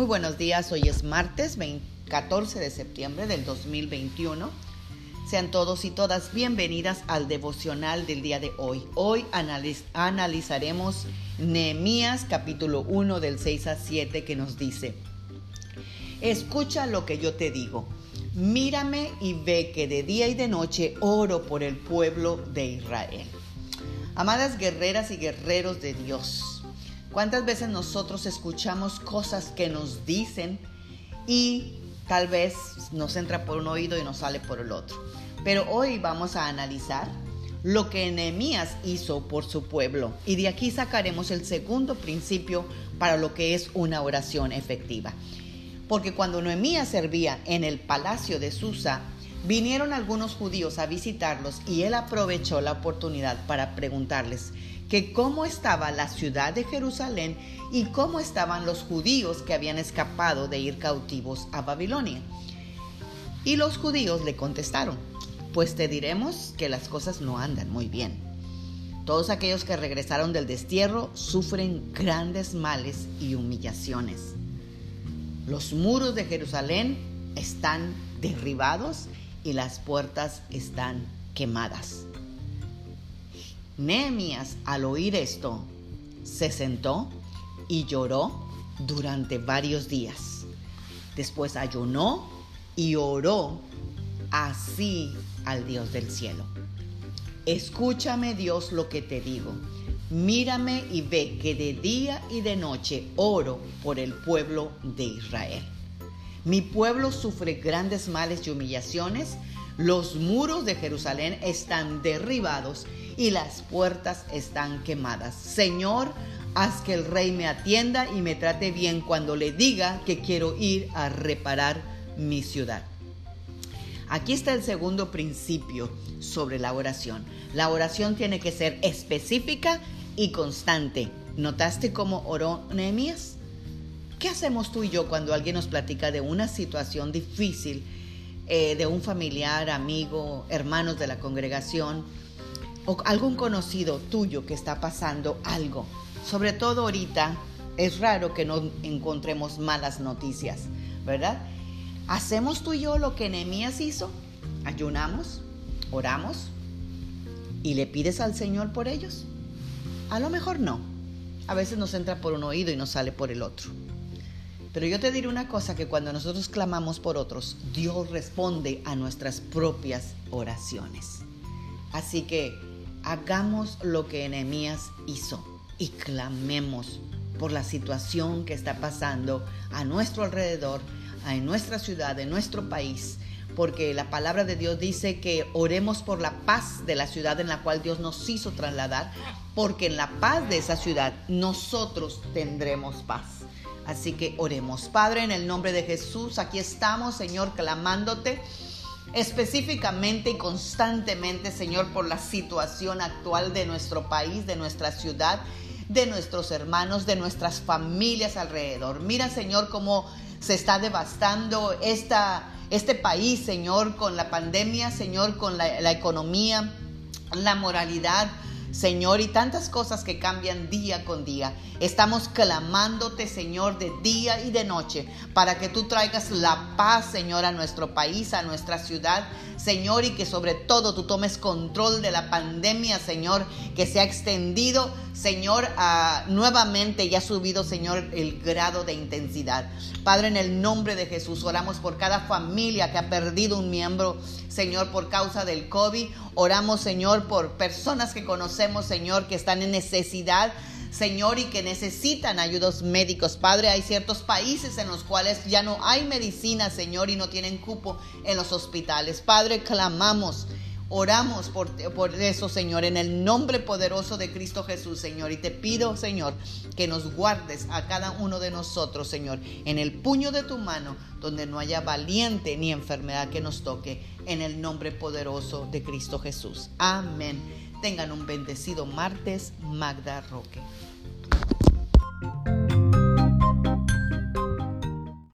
Muy buenos días, hoy es martes 14 de septiembre del 2021. Sean todos y todas bienvenidas al devocional del día de hoy. Hoy analizaremos Nehemías capítulo 1 del 6 a 7 que nos dice, Escucha lo que yo te digo, mírame y ve que de día y de noche oro por el pueblo de Israel. Amadas guerreras y guerreros de Dios, ¿Cuántas veces nosotros escuchamos cosas que nos dicen y tal vez nos entra por un oído y nos sale por el otro? Pero hoy vamos a analizar lo que Nehemías hizo por su pueblo y de aquí sacaremos el segundo principio para lo que es una oración efectiva. Porque cuando Nehemías servía en el palacio de Susa, vinieron algunos judíos a visitarlos y él aprovechó la oportunidad para preguntarles, que cómo estaba la ciudad de Jerusalén y cómo estaban los judíos que habían escapado de ir cautivos a Babilonia. Y los judíos le contestaron, pues te diremos que las cosas no andan muy bien. Todos aquellos que regresaron del destierro sufren grandes males y humillaciones. Los muros de Jerusalén están derribados y las puertas están quemadas. Nehemías, al oír esto, se sentó y lloró durante varios días. Después ayunó y oró así al Dios del cielo. Escúchame Dios lo que te digo. Mírame y ve que de día y de noche oro por el pueblo de Israel. Mi pueblo sufre grandes males y humillaciones. Los muros de Jerusalén están derribados y las puertas están quemadas. Señor, haz que el rey me atienda y me trate bien cuando le diga que quiero ir a reparar mi ciudad. Aquí está el segundo principio sobre la oración. La oración tiene que ser específica y constante. ¿Notaste cómo oró Nehemías? ¿Qué hacemos tú y yo cuando alguien nos platica de una situación difícil, eh, de un familiar, amigo, hermanos de la congregación? o algún conocido tuyo que está pasando algo. Sobre todo ahorita es raro que no encontremos malas noticias, ¿verdad? ¿Hacemos tú y yo lo que Nehemías hizo? ¿Ayunamos? ¿Oramos? ¿Y le pides al Señor por ellos? A lo mejor no. A veces nos entra por un oído y nos sale por el otro. Pero yo te diré una cosa, que cuando nosotros clamamos por otros, Dios responde a nuestras propias oraciones. Así que hagamos lo que Enemías hizo y clamemos por la situación que está pasando a nuestro alrededor, en nuestra ciudad, en nuestro país, porque la palabra de Dios dice que oremos por la paz de la ciudad en la cual Dios nos hizo trasladar, porque en la paz de esa ciudad nosotros tendremos paz. Así que oremos. Padre, en el nombre de Jesús, aquí estamos, Señor, clamándote específicamente y constantemente, Señor, por la situación actual de nuestro país, de nuestra ciudad, de nuestros hermanos, de nuestras familias alrededor. Mira, Señor, cómo se está devastando esta, este país, Señor, con la pandemia, Señor, con la, la economía, la moralidad, Señor, y tantas cosas que cambian día con día. Estamos clamándote, Señor, de día y de noche, para que tú traigas la paz, Señor, a nuestro país, a nuestra ciudad, Señor, y que sobre todo tú tomes control de la pandemia, Señor, que se ha extendido, Señor, nuevamente y ha subido, Señor, el grado de intensidad. Padre, en el nombre de Jesús, oramos por cada familia que ha perdido un miembro, Señor, por causa del COVID. Oramos, Señor, por personas que Señor, que están en necesidad. Señor, y que necesitan ayudos médicos. Padre, hay ciertos países en los cuales ya no hay medicina, Señor, y no tienen cupo en los hospitales. Padre, clamamos Oramos por, por, eso, Señor, en el nombre poderoso de Cristo Jesús, Señor. Y te pido, Señor, que nos guardes a cada uno de nosotros, Señor, en el puño de tu mano, donde no haya valiente ni enfermedad que nos toque, en el nombre poderoso de Cristo Jesús. Amén. Tengan un bendecido martes, Magda Roque.